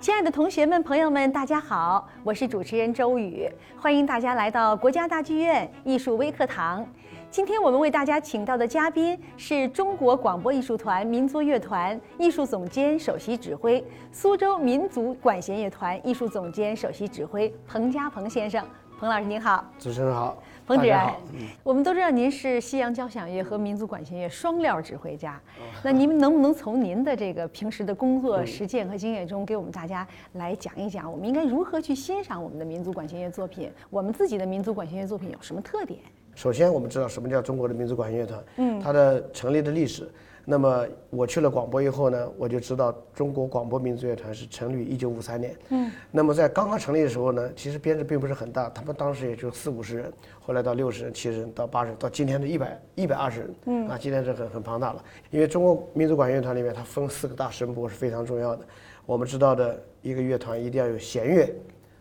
亲爱的同学们、朋友们，大家好，我是主持人周宇，欢迎大家来到国家大剧院艺术微课堂。今天我们为大家请到的嘉宾是中国广播艺术团民族乐团艺术总监、首席指挥，苏州民族管弦乐团艺术总监、首席指挥彭家鹏先生。彭老师您好，主持人好，彭主任我们都知道您是西洋交响乐和民族管弦乐双料指挥家，那您能不能从您的这个平时的工作实践和经验中，给我们大家来讲一讲，我们应该如何去欣赏我们的民族管弦乐作品？我们自己的民族管弦乐作品有什么特点？首先，我们知道什么叫中国的民族管弦乐团，嗯，它的成立的历史。那么我去了广播以后呢，我就知道中国广播民族乐团是成立于一九五三年，嗯，那么在刚刚成立的时候呢，其实编制并不是很大，他们当时也就四五十人，后来到六十人、七十人，到八十人，到今天的一百一百二十人，嗯，啊，今天是很很庞大了。因为中国民族管乐团里面它分四个大声部是非常重要的，我们知道的一个乐团一定要有弦乐，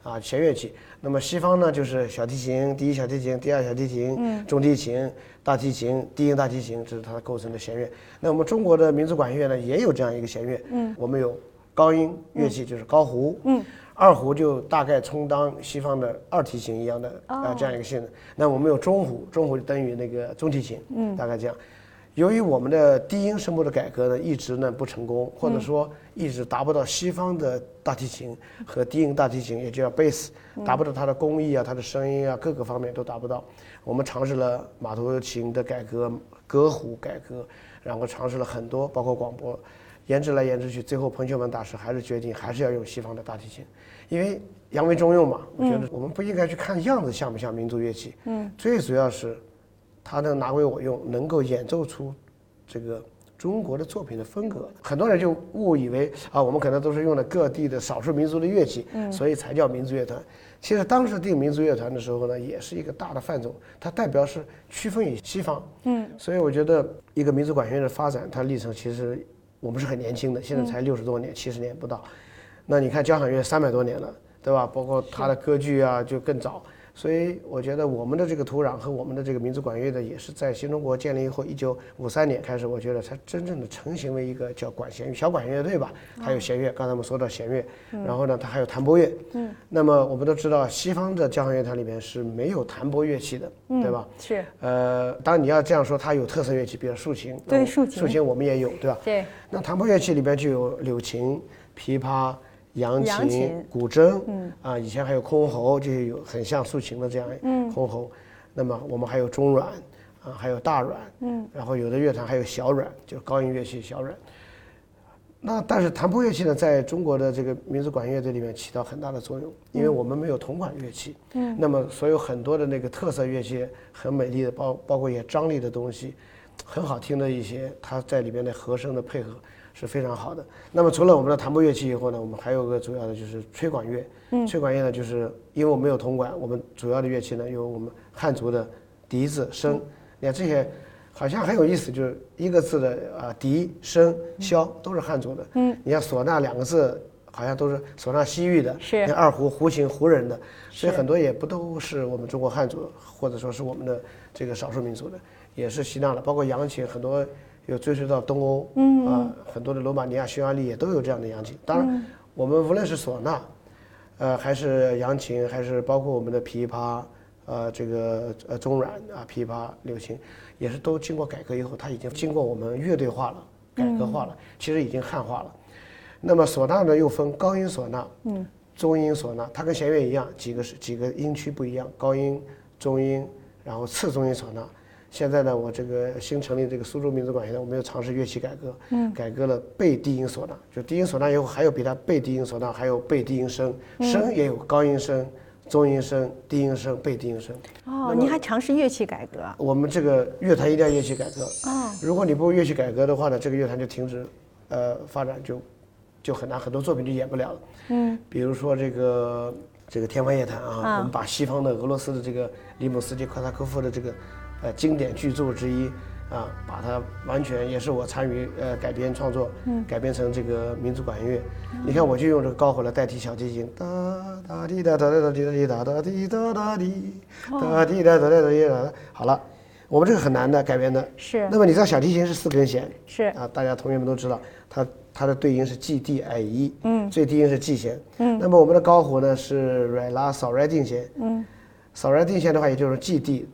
啊，弦乐器。那么西方呢，就是小提琴、第一小提琴、第二小提琴、中提琴、大提琴、低音大提琴，这是它构成的弦乐。那我们中国的民族管弦乐呢，也有这样一个弦乐。嗯，我们有高音乐器，就是高胡。嗯，二胡就大概充当西方的二提琴一样的啊、这样一个性质。那我们有中胡，中胡就等于那个中提琴。嗯，大概这样。由于我们的低音声部的改革呢，一直呢不成功，或者说一直达不到西方的大提琴和低音大提琴，也就叫贝斯，达不到它的工艺啊、它的声音啊各个方面都达不到。我们尝试了马头琴的改革、歌胡改革，然后尝试了很多，包括广播，研制来研制去，最后彭秀文大师还是决定还是要用西方的大提琴，因为扬为中用嘛。我觉得我们不应该去看样子像不像民族乐器，嗯，最主要是他能拿为我用，能够演奏出这个中国的作品的风格。很多人就误以为啊，我们可能都是用了各地的少数民族的乐器，所以才叫民族乐团。其实当时定民族乐团的时候呢，也是一个大的范畴，它代表是区分于西方。嗯，所以我觉得一个民族管弦乐的发展，它历程其实我们是很年轻的，现在才六十多年，七十年不到。那你看交响乐三百多年了，对吧？包括它的歌剧啊，就更早。所以我觉得我们的这个土壤和我们的这个民族管乐的，也是在新中国建立以后，一九五三年开始，我觉得才真正的成型为一个叫管弦乐小管弦乐队吧。还有弦乐，刚才我们说到弦乐，然后呢，它还有弹拨乐。嗯。那么我们都知道，西方的交响乐团里面是没有弹拨乐器的，对吧？是。呃，当然你要这样说，它有特色乐器，比如竖琴。对竖琴竖琴我们也有，对吧？对。那弹拨乐器里边就有柳琴、琵琶、扬扬琴琴、古筝，嗯啊，以前还有箜篌，这些有很像竖琴的这样箜篌。那么我们还有中阮，啊，还有大阮，嗯，然后有的乐团还有小阮，就是高音乐器小阮。那但是弹拨乐器呢，在中国的这个民族管弦乐队里面起到很大的作用，因为我们没有铜管乐器，嗯，那么所有很多的那个特色乐器，很美丽的，包包括一些张力的东西，很好听的一些，它在里面的和声的配合是非常好的。那么除了我们的弹拨乐器以后呢，我们还有个主要的就是吹管乐，嗯，吹管乐呢，就是因为我们没有铜管，我们主要的乐器呢有我们汉族的笛子、笙，你看这些。好像很有意思，就是一个字的啊，笛、笙、箫都是汉族的。嗯，你看唢呐两个字，好像都是唢呐西域的。是那二胡、胡琴、胡人的，所以很多也不都是我们中国汉族，或者说是我们的这个少数民族的，也是吸纳了。包括扬琴，很多有追溯到东欧，嗯啊，很多的罗马尼亚、匈牙利也都有这样的扬琴。当然，我们无论是唢呐，呃，还是扬琴，还是包括我们的琵琶，呃，这个呃中阮啊，琵琶、柳琴。也是都经过改革以后，它已经经过我们乐队化了、改革化了，其实已经汉化了。那么唢呐呢，又分高音唢呐、嗯，中音唢呐，它跟弦乐一样，几个是几个音区不一样，高音、中音，然后次中音唢呐。现在呢，我这个新成立这个苏州民族管弦乐，我们又尝试乐器改革，嗯，改革了背低音唢呐，就低音唢呐以后还有比它背低音唢呐，还有背低音声，声也有高音声。中音声、低音声、背低音声。哦，您还尝试乐器改革？我们这个乐团一定要乐器改革。哦，如果你不乐器改革的话呢，这个乐团就停止，呃，发展就就很难，很多作品就演不了了。嗯，比如说这个这个天方夜谭啊，我们把西方的俄罗斯的这个里姆斯基科萨科夫的这个呃经典巨著之一。啊，把它完全也是我参与呃改编创作，改编成这个民族管弦乐。你看，我就用这个高火来代替小提琴，哒哒滴哒哒哒哒滴哒滴哒哒滴哒哒滴，哒滴哒哒哒哒滴哒。好了，我们这个很难的改编的。是。那么你知道小提琴是四根弦？是。啊，大家同学们都知道，它它的对音是 G D I E，嗯，最低音是 G 弦，嗯，那么我们的高胡呢是瑞拉扫瑞定弦，嗯，扫瑞定弦的话也就是 G D，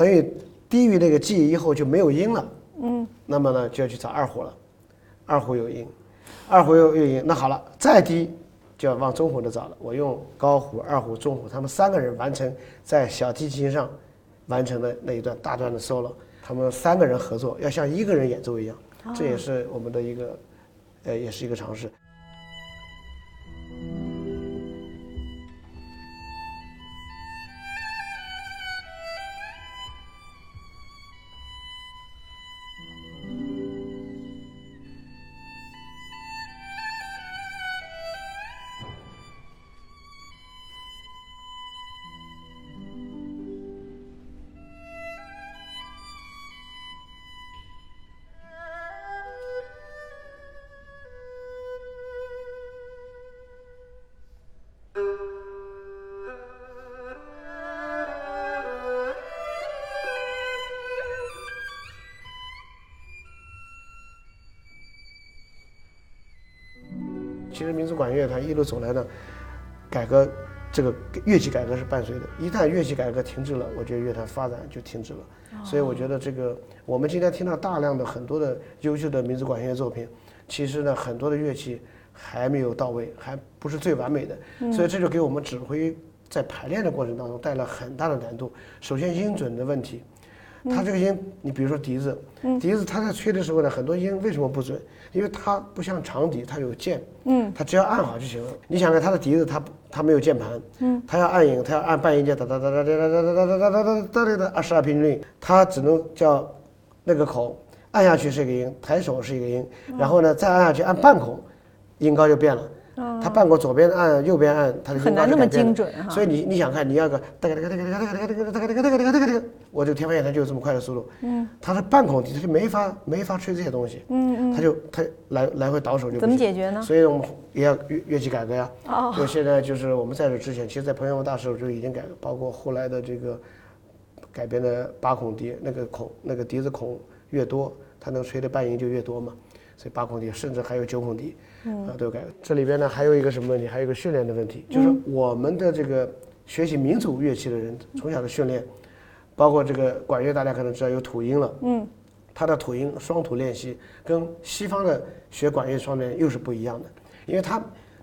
等于低于那个 G 以后就没有音了，嗯，那么呢就要去找二胡了，二胡有音，二胡有有音，那好了，再低就要往中胡的找了，我用高胡、二胡、中胡，他们三个人完成在小提琴上完成的那一段大段的 solo，他们三个人合作，要像一个人演奏一样。这也是我们的一个，呃，也是一个尝试。其实民族管乐团一路走来呢，改革这个乐器改革是伴随的。一旦乐器改革停滞了，我觉得乐团发展就停滞了。所以我觉得这个我们今天听到大量的很多的优秀的民族管乐作品，其实呢很多的乐器还没有到位，还不是最完美的。所以这就给我们指挥在排练的过程当中带来很大的难度。首先音准的问题。它这个音，你比如说笛子，笛子它在吹的时候呢，很多音为什么不准？因为它不像长笛，它有键，嗯，它只要按好就行了。你想看它的笛子，它它没有键盘，嗯，它要按音，它要按半音键，哒哒哒哒哒哒哒哒哒哒哒哒哒哒二十二平均律，它只能叫那个口按下去是一个音，抬手是一个音，然后呢再按下去按半孔，音高就变了。它半过左边按，右边按，它的音高就精准哈。所以你你想看，你要个哒哒哒哒哒哒哒个哒个哒个哒个哒个哒个哒个哒个，我这个天方夜谭就有这么快的速度。嗯。它是半孔笛，它就没法没法吹这些东西。嗯嗯。它就它来来回倒手就。怎么解决呢？所以我们也要乐乐器改革呀。哦。就现在就是我们在这之前，其实，在朋友们大时候就已经改，包括后来的这个改编的八孔笛，那个孔那个笛子孔越多，它能吹的半音就越多嘛。所以八孔笛，甚至还有九孔笛。啊，都有改。这里边呢，还有一个什么问题？还有一个训练的问题，就是我们的这个学习民族乐器的人，从小的训练，包括这个管乐，大家可能知道有吐音了。嗯。它的吐音双吐练习，跟西方的学管乐双练又是不一样的，因为他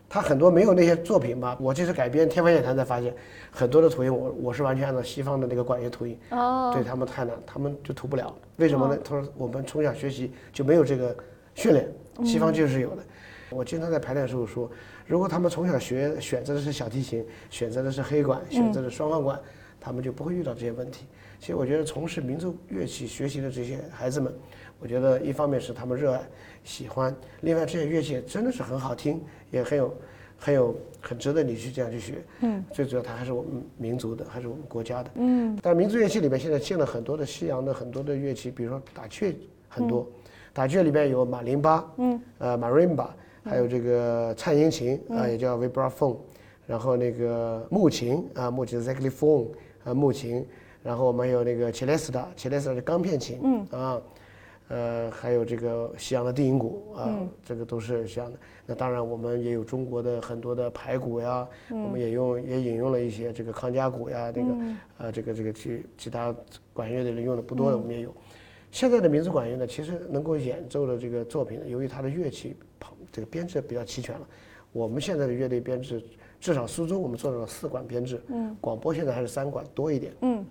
他很多没有那些作品吧。我这次改编《天方夜谭》才发现，很多的吐音我我是完全按照西方的那个管乐吐音。哦。对他们太难，他们就吐不了。为什么呢？他说我们从小学习就没有这个训练，西方就是有的。我经常在排练的时候说，如果他们从小学选择的是小提琴，选择的是黑管，选择的双簧管，他们就不会遇到这些问题。其实我觉得从事民族乐器学习的这些孩子们，我觉得一方面是他们热爱、喜欢，另外这些乐器真的是很好听，也很有、很有、很值得你去这样去学。嗯。最主要它还是我们民族的，还是我们国家的。嗯。但民族乐器里面现在进了很多的西洋的很多的乐器，比如说打雀很多，打雀里面有马林巴，嗯，呃，marimba。还有这个颤音琴啊，也叫 vibraphone，然后那个木琴啊，木琴 xylophone 啊，木琴，然后我们有那个 celesta，celesta 是钢片琴，嗯啊，呃，还有这个西洋的定音鼓啊，这个都是西洋的。那当然我们也有中国的很多的排鼓呀，我们也用也引用了一些这个康佳鼓呀，这个呃这个这个其其他管乐的人用的不多的我们也有。现在的民族管乐呢，其实能够演奏的这个作品，由于它的乐器旁。这个编制比较齐全了，我们现在的乐队编制，至少苏州我们做到了四管编制，嗯，广播现在还是三管多一点，嗯，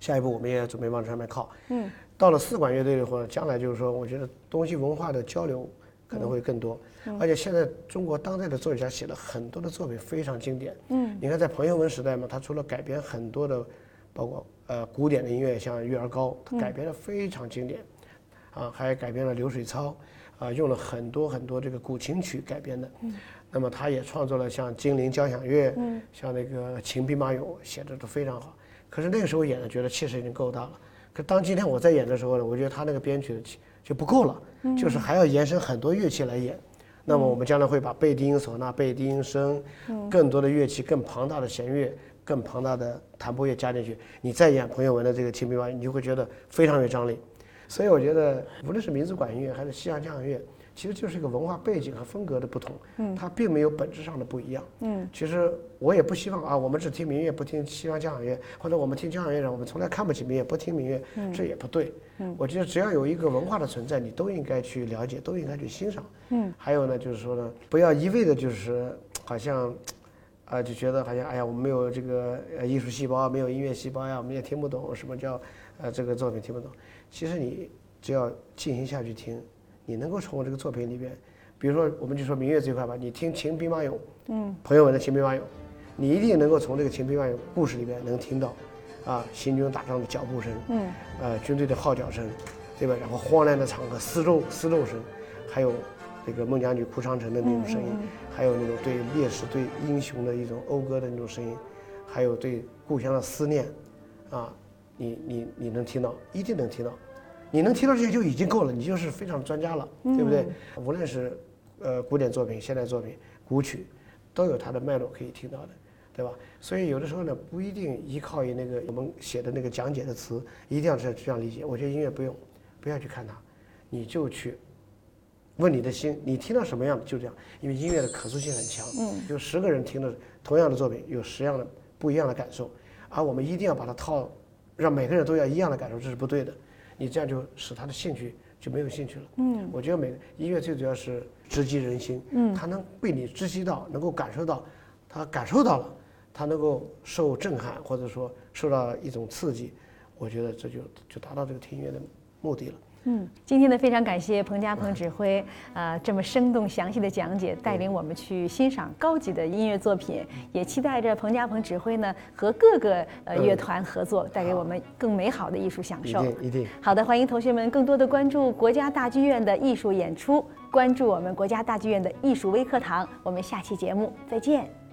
下一步我们也准备往这上面靠，嗯，到了四管乐队的话，将来就是说，我觉得东西文化的交流可能会更多，而且现在中国当代的作曲家写了很多的作品非常经典，嗯，你看在朋友们时代嘛，他除了改编很多的，包括呃古典的音乐，像《月儿高》，他改编的非常经典，啊，还改编了《流水操》。啊，用了很多很多这个古琴曲改编的，那么他也创作了像《精灵交响乐》，像那个《秦兵马俑》，写的都非常好。可是那个时候演的，觉得气势已经够大了。可当今天我在演的时候呢，我觉得他那个编曲就不够了，就是还要延伸很多乐器来演。那么我们将来会把贝低音唢呐、贝低音笙，更多的乐器、更庞大的弦乐、更庞大的弹拨乐加进去，你再演彭友文的这个《秦兵马俑》，你就会觉得非常有张力。所以我觉得，无论是民族管乐还是西洋交响乐，其实就是一个文化背景和风格的不同，嗯，它并没有本质上的不一样，嗯，其实我也不希望啊，我们只听民乐不听西方交响乐，或者我们听交响乐人，我们从来看不起民乐不听民乐，这也不对，嗯，我觉得只要有一个文化的存在，你都应该去了解，都应该去欣赏，嗯，还有呢，就是说呢，不要一味的就是好像。啊，就觉得好像哎呀，我们没有这个呃艺术细胞，没有音乐细胞呀，我们也听不懂什么叫呃这个作品听不懂。其实你只要静心下去听，你能够从我这个作品里边，比如说我们就说民乐这块吧，你听《秦兵马俑》，嗯，朋友们的《秦兵马俑》，你一定能够从这个《秦兵马俑》故事里边能听到，啊，行军打仗的脚步声，嗯，呃，军队的号角声，对吧？然后荒凉的场合，丝肉丝肉声，还有这个孟姜女哭长城的那种声音，还有那种对烈士、对英雄的一种讴歌的那种声音，还有对故乡的思念，啊，你你你能听到，一定能听到，你能听到这些就已经够了，你就是非常专家了，对不对？无论是呃古典作品、现代作品、古曲，都有它的脉络可以听到的，对吧？所以有的时候呢，不一定依靠于那个我们写的那个讲解的词，一定要这这样理解。我觉得音乐不用，不要去看它，你就去问你的心，你听到什么样就这样，因为音乐的可塑性很强。嗯，有十个人听的同样的作品，有十样的不一样的感受，而我们一定要把它套，让每个人都要一样的感受，这是不对的。你这样就使他的兴趣就没有兴趣了。嗯，我觉得每个音乐最主要是直击人心。嗯，他能被你直击到，能够感受到，他感受到了，他能够受震撼，或者说受到一种刺激，我觉得这就就达到这个听音乐的目的了。嗯，今天呢非常感谢彭家鹏指挥，呃，这么生动详细的讲解，带领我们去欣赏高级的音乐作品，也期待着彭家鹏指挥呢和各个呃乐团合作，带给我们更美好的艺术享受。一定一定。好的，欢迎同学们更多的关注国家大剧院的艺术演出，关注我们国家大剧院的艺术微课堂。我们下期节目再见。